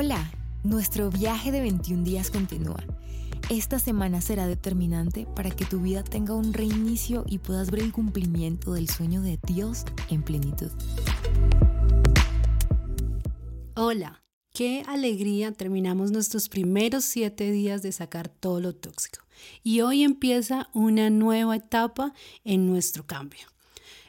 Hola, nuestro viaje de 21 días continúa. Esta semana será determinante para que tu vida tenga un reinicio y puedas ver el cumplimiento del sueño de Dios en plenitud. Hola, qué alegría terminamos nuestros primeros siete días de sacar todo lo tóxico. Y hoy empieza una nueva etapa en nuestro cambio.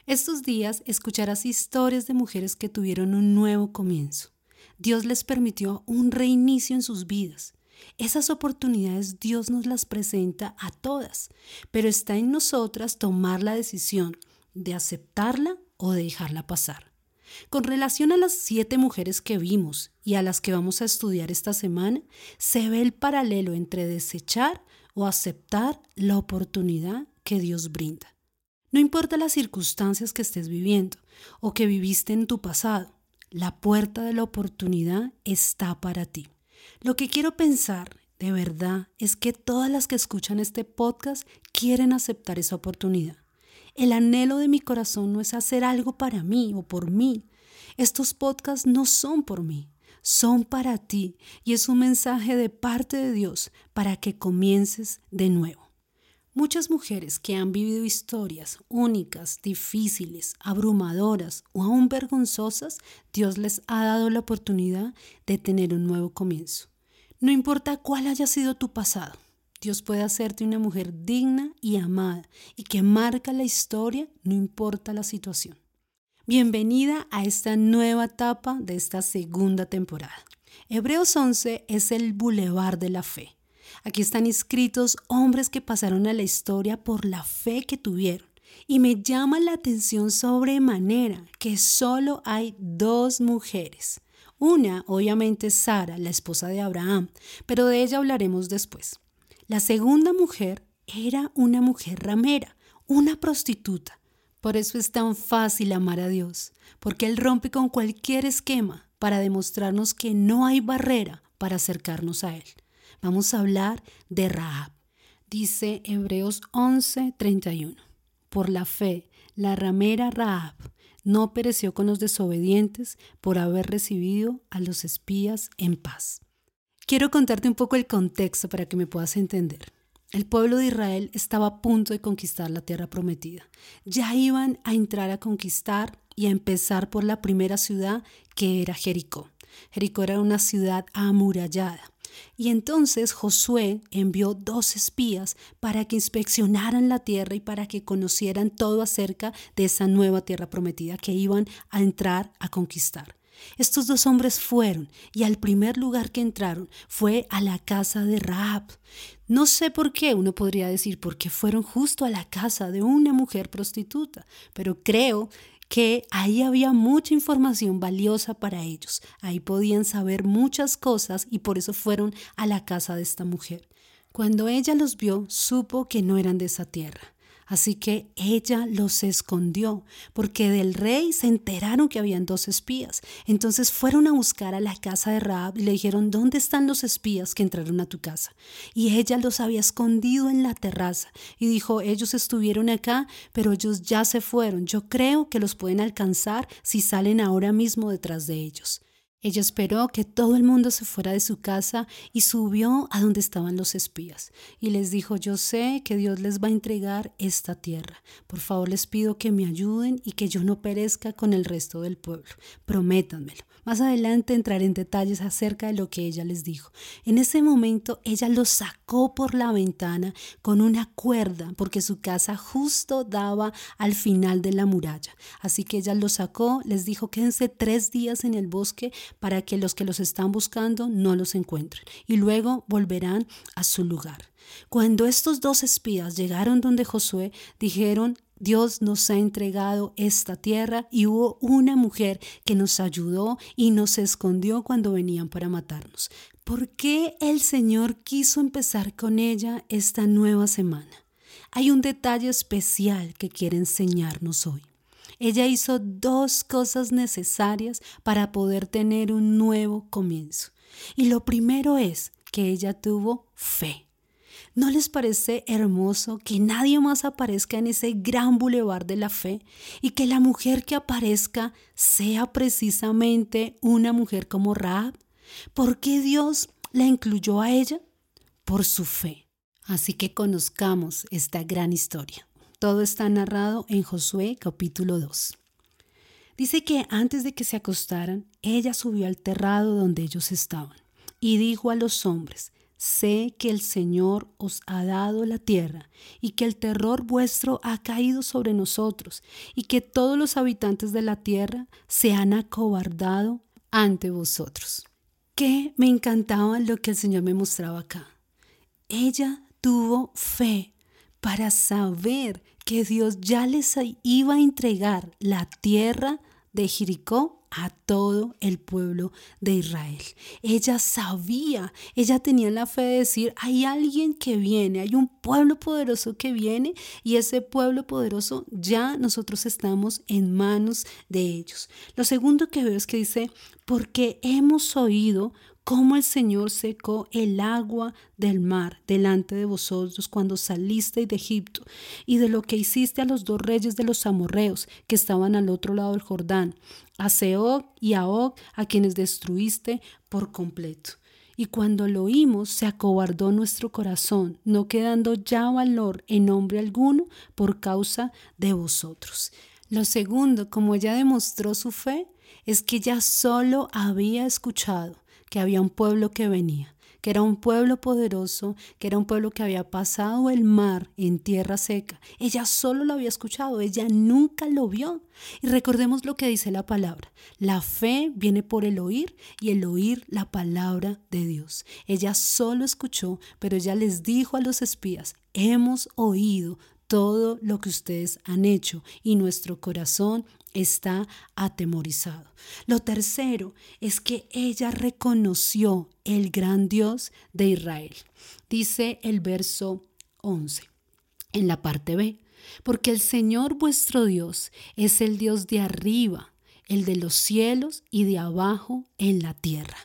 Estos días escucharás historias de mujeres que tuvieron un nuevo comienzo. Dios les permitió un reinicio en sus vidas. Esas oportunidades Dios nos las presenta a todas, pero está en nosotras tomar la decisión de aceptarla o de dejarla pasar. Con relación a las siete mujeres que vimos y a las que vamos a estudiar esta semana, se ve el paralelo entre desechar o aceptar la oportunidad que Dios brinda. No importa las circunstancias que estés viviendo o que viviste en tu pasado, la puerta de la oportunidad está para ti. Lo que quiero pensar de verdad es que todas las que escuchan este podcast quieren aceptar esa oportunidad. El anhelo de mi corazón no es hacer algo para mí o por mí. Estos podcasts no son por mí, son para ti y es un mensaje de parte de Dios para que comiences de nuevo. Muchas mujeres que han vivido historias únicas, difíciles, abrumadoras o aún vergonzosas, Dios les ha dado la oportunidad de tener un nuevo comienzo. No importa cuál haya sido tu pasado, Dios puede hacerte una mujer digna y amada y que marca la historia, no importa la situación. Bienvenida a esta nueva etapa de esta segunda temporada. Hebreos 11 es el bulevar de la fe Aquí están inscritos hombres que pasaron a la historia por la fe que tuvieron. Y me llama la atención sobremanera que solo hay dos mujeres. Una, obviamente, Sara, la esposa de Abraham, pero de ella hablaremos después. La segunda mujer era una mujer ramera, una prostituta. Por eso es tan fácil amar a Dios, porque Él rompe con cualquier esquema para demostrarnos que no hay barrera para acercarnos a Él. Vamos a hablar de Rahab. Dice Hebreos 11:31. Por la fe, la ramera Rahab no pereció con los desobedientes por haber recibido a los espías en paz. Quiero contarte un poco el contexto para que me puedas entender. El pueblo de Israel estaba a punto de conquistar la tierra prometida. Ya iban a entrar a conquistar y a empezar por la primera ciudad que era Jericó. Jericó era una ciudad amurallada. Y entonces Josué envió dos espías para que inspeccionaran la tierra y para que conocieran todo acerca de esa nueva tierra prometida que iban a entrar a conquistar. Estos dos hombres fueron y al primer lugar que entraron fue a la casa de Raab. No sé por qué, uno podría decir, porque fueron justo a la casa de una mujer prostituta, pero creo que ahí había mucha información valiosa para ellos. Ahí podían saber muchas cosas y por eso fueron a la casa de esta mujer. Cuando ella los vio, supo que no eran de esa tierra. Así que ella los escondió, porque del rey se enteraron que habían dos espías. Entonces fueron a buscar a la casa de Raab y le dijeron, ¿dónde están los espías que entraron a tu casa? Y ella los había escondido en la terraza y dijo, ellos estuvieron acá, pero ellos ya se fueron. Yo creo que los pueden alcanzar si salen ahora mismo detrás de ellos. Ella esperó que todo el mundo se fuera de su casa y subió a donde estaban los espías y les dijo, yo sé que Dios les va a entregar esta tierra. Por favor les pido que me ayuden y que yo no perezca con el resto del pueblo. Prométanmelo. Más adelante entraré en detalles acerca de lo que ella les dijo. En ese momento ella los sacó por la ventana con una cuerda porque su casa justo daba al final de la muralla. Así que ella los sacó, les dijo quédense tres días en el bosque para que los que los están buscando no los encuentren y luego volverán a su lugar. Cuando estos dos espías llegaron donde Josué, dijeron, Dios nos ha entregado esta tierra y hubo una mujer que nos ayudó y nos escondió cuando venían para matarnos. ¿Por qué el Señor quiso empezar con ella esta nueva semana? Hay un detalle especial que quiere enseñarnos hoy. Ella hizo dos cosas necesarias para poder tener un nuevo comienzo. Y lo primero es que ella tuvo fe. ¿No les parece hermoso que nadie más aparezca en ese gran bulevar de la fe y que la mujer que aparezca sea precisamente una mujer como Raab? ¿Por qué Dios la incluyó a ella? Por su fe. Así que conozcamos esta gran historia. Todo está narrado en Josué capítulo 2. Dice que antes de que se acostaran, ella subió al terrado donde ellos estaban y dijo a los hombres, sé que el Señor os ha dado la tierra y que el terror vuestro ha caído sobre nosotros y que todos los habitantes de la tierra se han acobardado ante vosotros. Que me encantaba lo que el Señor me mostraba acá. Ella tuvo fe para saber que Dios ya les iba a entregar la tierra de Jericó a todo el pueblo de Israel. Ella sabía, ella tenía la fe de decir, hay alguien que viene, hay un pueblo poderoso que viene y ese pueblo poderoso ya nosotros estamos en manos de ellos. Lo segundo que veo es que dice, porque hemos oído cómo el Señor secó el agua del mar delante de vosotros cuando salisteis de Egipto, y de lo que hiciste a los dos reyes de los amorreos que estaban al otro lado del Jordán, a Seog y a Og, a quienes destruiste por completo. Y cuando lo oímos, se acobardó nuestro corazón, no quedando ya valor en nombre alguno por causa de vosotros. Lo segundo, como ella demostró su fe, es que ya solo había escuchado que había un pueblo que venía, que era un pueblo poderoso, que era un pueblo que había pasado el mar en tierra seca. Ella solo lo había escuchado, ella nunca lo vio. Y recordemos lo que dice la palabra. La fe viene por el oír y el oír la palabra de Dios. Ella solo escuchó, pero ella les dijo a los espías, hemos oído todo lo que ustedes han hecho y nuestro corazón está atemorizado. Lo tercero es que ella reconoció el gran Dios de Israel. Dice el verso 11 en la parte B, porque el Señor vuestro Dios es el Dios de arriba, el de los cielos y de abajo en la tierra.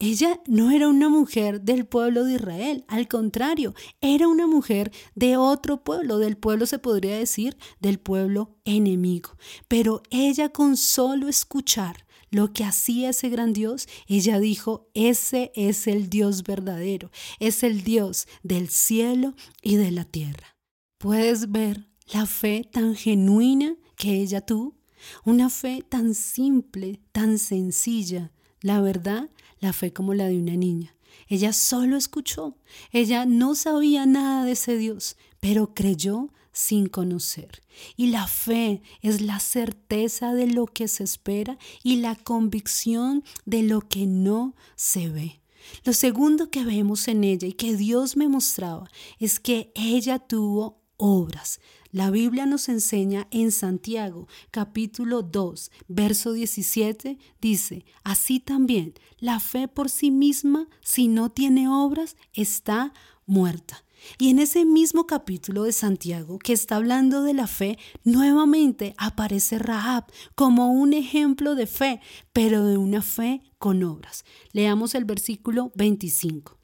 Ella no era una mujer del pueblo de Israel, al contrario, era una mujer de otro pueblo, del pueblo se podría decir, del pueblo enemigo. Pero ella con solo escuchar lo que hacía ese gran Dios, ella dijo, ese es el Dios verdadero, es el Dios del cielo y de la tierra. ¿Puedes ver la fe tan genuina que ella tuvo? Una fe tan simple, tan sencilla. La verdad la fe como la de una niña. Ella solo escuchó, ella no sabía nada de ese Dios, pero creyó sin conocer. Y la fe es la certeza de lo que se espera y la convicción de lo que no se ve. Lo segundo que vemos en ella y que Dios me mostraba es que ella tuvo obras. La Biblia nos enseña en Santiago capítulo 2, verso 17, dice, así también la fe por sí misma, si no tiene obras, está muerta. Y en ese mismo capítulo de Santiago que está hablando de la fe, nuevamente aparece Rahab como un ejemplo de fe, pero de una fe con obras. Leamos el versículo 25.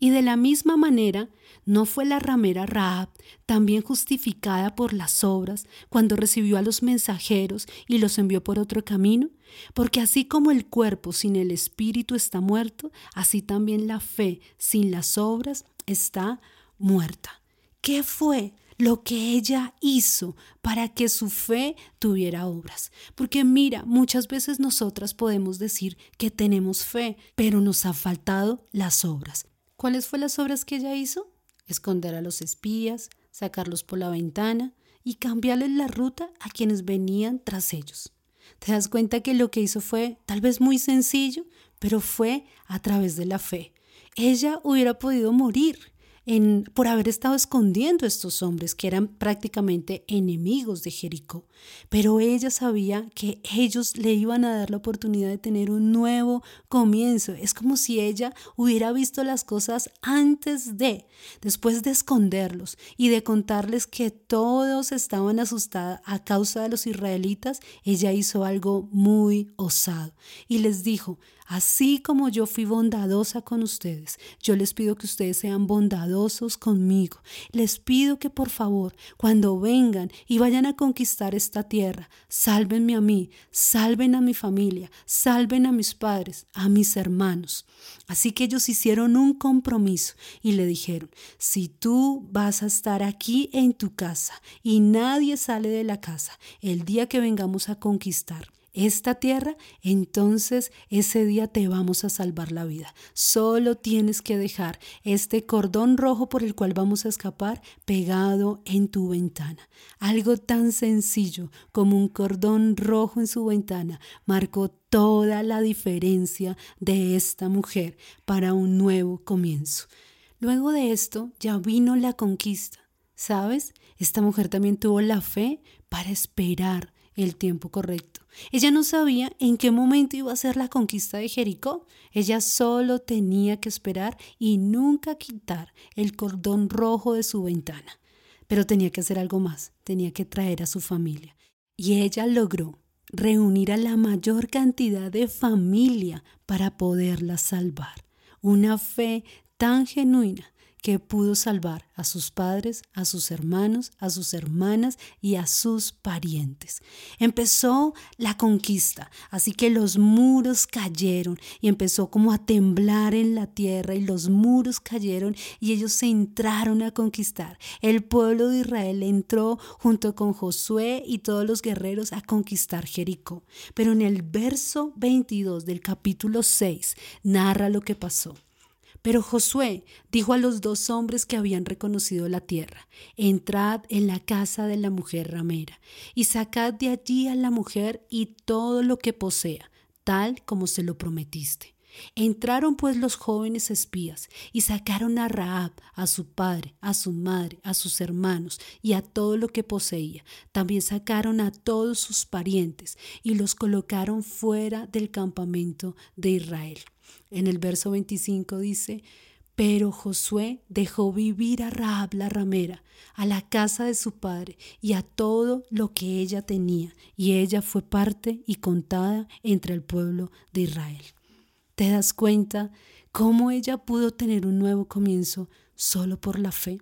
Y de la misma manera, ¿no fue la ramera Raab también justificada por las obras cuando recibió a los mensajeros y los envió por otro camino? Porque así como el cuerpo sin el espíritu está muerto, así también la fe sin las obras está muerta. ¿Qué fue lo que ella hizo para que su fe tuviera obras. Porque mira, muchas veces nosotras podemos decir que tenemos fe, pero nos ha faltado las obras. ¿Cuáles fueron las obras que ella hizo? Esconder a los espías, sacarlos por la ventana y cambiarles la ruta a quienes venían tras ellos. Te das cuenta que lo que hizo fue tal vez muy sencillo, pero fue a través de la fe. Ella hubiera podido morir, por haber estado escondiendo a estos hombres que eran prácticamente enemigos de Jericó. Pero ella sabía que ellos le iban a dar la oportunidad de tener un nuevo comienzo. Es como si ella hubiera visto las cosas antes de, después de esconderlos y de contarles que todos estaban asustados a causa de los israelitas, ella hizo algo muy osado y les dijo, Así como yo fui bondadosa con ustedes, yo les pido que ustedes sean bondadosos conmigo. Les pido que por favor, cuando vengan y vayan a conquistar esta tierra, sálvenme a mí, salven a mi familia, salven a mis padres, a mis hermanos. Así que ellos hicieron un compromiso y le dijeron, si tú vas a estar aquí en tu casa y nadie sale de la casa el día que vengamos a conquistar, esta tierra, entonces ese día te vamos a salvar la vida. Solo tienes que dejar este cordón rojo por el cual vamos a escapar pegado en tu ventana. Algo tan sencillo como un cordón rojo en su ventana marcó toda la diferencia de esta mujer para un nuevo comienzo. Luego de esto ya vino la conquista. ¿Sabes? Esta mujer también tuvo la fe para esperar el tiempo correcto. Ella no sabía en qué momento iba a ser la conquista de Jericó. Ella solo tenía que esperar y nunca quitar el cordón rojo de su ventana. Pero tenía que hacer algo más, tenía que traer a su familia. Y ella logró reunir a la mayor cantidad de familia para poderla salvar. Una fe tan genuina que pudo salvar a sus padres, a sus hermanos, a sus hermanas y a sus parientes. Empezó la conquista, así que los muros cayeron y empezó como a temblar en la tierra y los muros cayeron y ellos se entraron a conquistar. El pueblo de Israel entró junto con Josué y todos los guerreros a conquistar Jericó. Pero en el verso 22 del capítulo 6 narra lo que pasó. Pero Josué dijo a los dos hombres que habían reconocido la tierra, entrad en la casa de la mujer ramera, y sacad de allí a la mujer y todo lo que posea, tal como se lo prometiste. Entraron pues los jóvenes espías y sacaron a Raab, a su padre, a su madre, a sus hermanos y a todo lo que poseía. También sacaron a todos sus parientes y los colocaron fuera del campamento de Israel. En el verso 25 dice, pero Josué dejó vivir a Rahab la ramera, a la casa de su padre y a todo lo que ella tenía, y ella fue parte y contada entre el pueblo de Israel. ¿Te das cuenta cómo ella pudo tener un nuevo comienzo solo por la fe?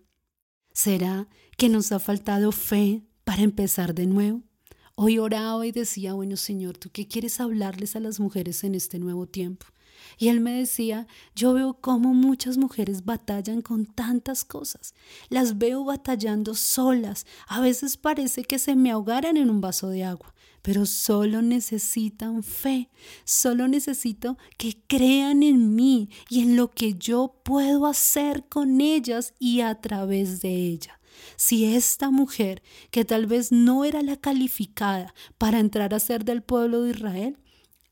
¿Será que nos ha faltado fe para empezar de nuevo? Hoy oraba y decía, bueno Señor, ¿tú qué quieres hablarles a las mujeres en este nuevo tiempo? Y él me decía, yo veo cómo muchas mujeres batallan con tantas cosas. Las veo batallando solas. A veces parece que se me ahogaran en un vaso de agua, pero solo necesitan fe. Solo necesito que crean en mí y en lo que yo puedo hacer con ellas y a través de ellas. Si esta mujer, que tal vez no era la calificada para entrar a ser del pueblo de Israel,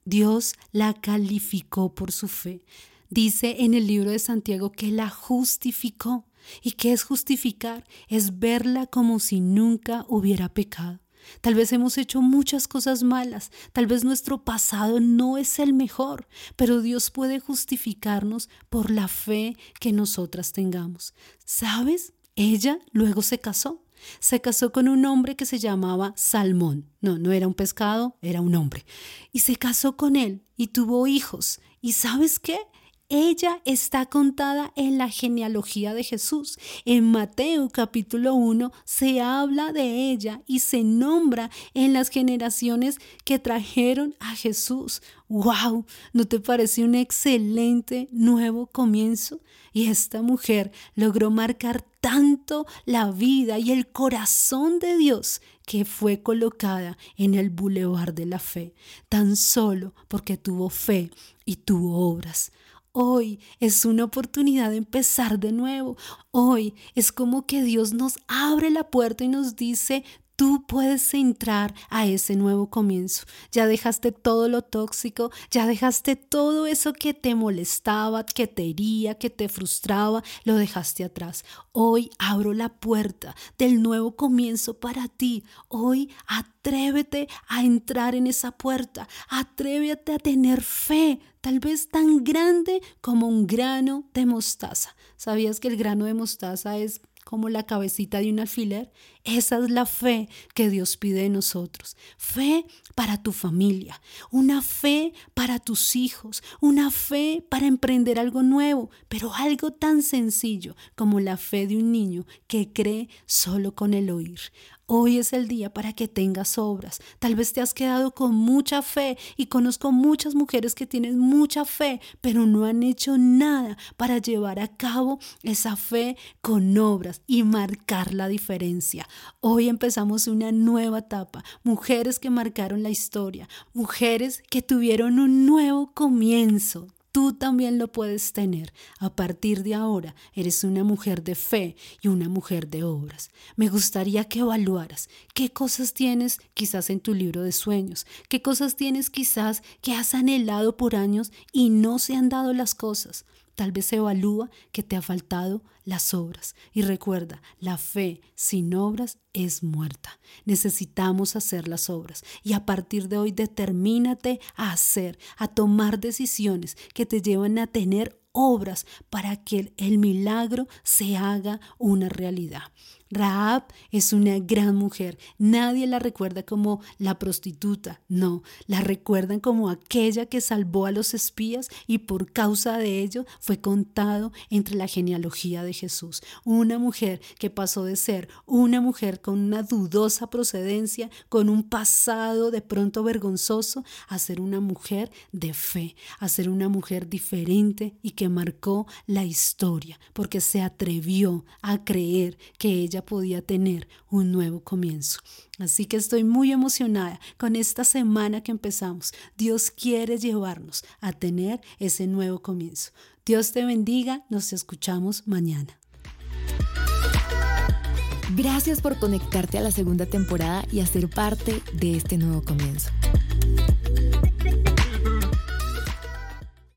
Dios la calificó por su fe. Dice en el libro de Santiago que la justificó. ¿Y qué es justificar? Es verla como si nunca hubiera pecado. Tal vez hemos hecho muchas cosas malas, tal vez nuestro pasado no es el mejor, pero Dios puede justificarnos por la fe que nosotras tengamos. ¿Sabes? Ella luego se casó se casó con un hombre que se llamaba Salmón. No, no era un pescado, era un hombre. Y se casó con él y tuvo hijos. ¿Y sabes qué? Ella está contada en la genealogía de Jesús. En Mateo capítulo 1 se habla de ella y se nombra en las generaciones que trajeron a Jesús. ¡Wow! ¿No te parece un excelente nuevo comienzo? Y esta mujer logró marcar tanto la vida y el corazón de Dios que fue colocada en el bulevar de la fe, tan solo porque tuvo fe y tuvo obras. Hoy es una oportunidad de empezar de nuevo. Hoy es como que Dios nos abre la puerta y nos dice, tú puedes entrar a ese nuevo comienzo. Ya dejaste todo lo tóxico, ya dejaste todo eso que te molestaba, que te hería, que te frustraba, lo dejaste atrás. Hoy abro la puerta del nuevo comienzo para ti. Hoy atrévete a entrar en esa puerta, atrévete a tener fe, tal vez tan grande como un grano de mostaza. ¿Sabías que el grano de mostaza es como la cabecita de un alfiler. Esa es la fe que Dios pide de nosotros. Fe para tu familia, una fe para tus hijos, una fe para emprender algo nuevo, pero algo tan sencillo como la fe de un niño que cree solo con el oír. Hoy es el día para que tengas obras. Tal vez te has quedado con mucha fe y conozco muchas mujeres que tienen mucha fe, pero no han hecho nada para llevar a cabo esa fe con obras y marcar la diferencia. Hoy empezamos una nueva etapa. Mujeres que marcaron la historia, mujeres que tuvieron un nuevo comienzo tú también lo puedes tener. A partir de ahora eres una mujer de fe y una mujer de obras. Me gustaría que evaluaras qué cosas tienes quizás en tu libro de sueños, qué cosas tienes quizás que has anhelado por años y no se han dado las cosas. Tal vez evalúa que te ha faltado las obras. Y recuerda, la fe sin obras es muerta. Necesitamos hacer las obras. Y a partir de hoy determínate a hacer, a tomar decisiones que te llevan a tener obras para que el milagro se haga una realidad. Raab es una gran mujer. Nadie la recuerda como la prostituta, no, la recuerdan como aquella que salvó a los espías y por causa de ello fue contado entre la genealogía de Jesús. Una mujer que pasó de ser una mujer con una dudosa procedencia, con un pasado de pronto vergonzoso, a ser una mujer de fe, a ser una mujer diferente y que marcó la historia, porque se atrevió a creer que ella podía tener un nuevo comienzo. Así que estoy muy emocionada con esta semana que empezamos. Dios quiere llevarnos a tener ese nuevo comienzo. Dios te bendiga, nos escuchamos mañana. Gracias por conectarte a la segunda temporada y a ser parte de este nuevo comienzo.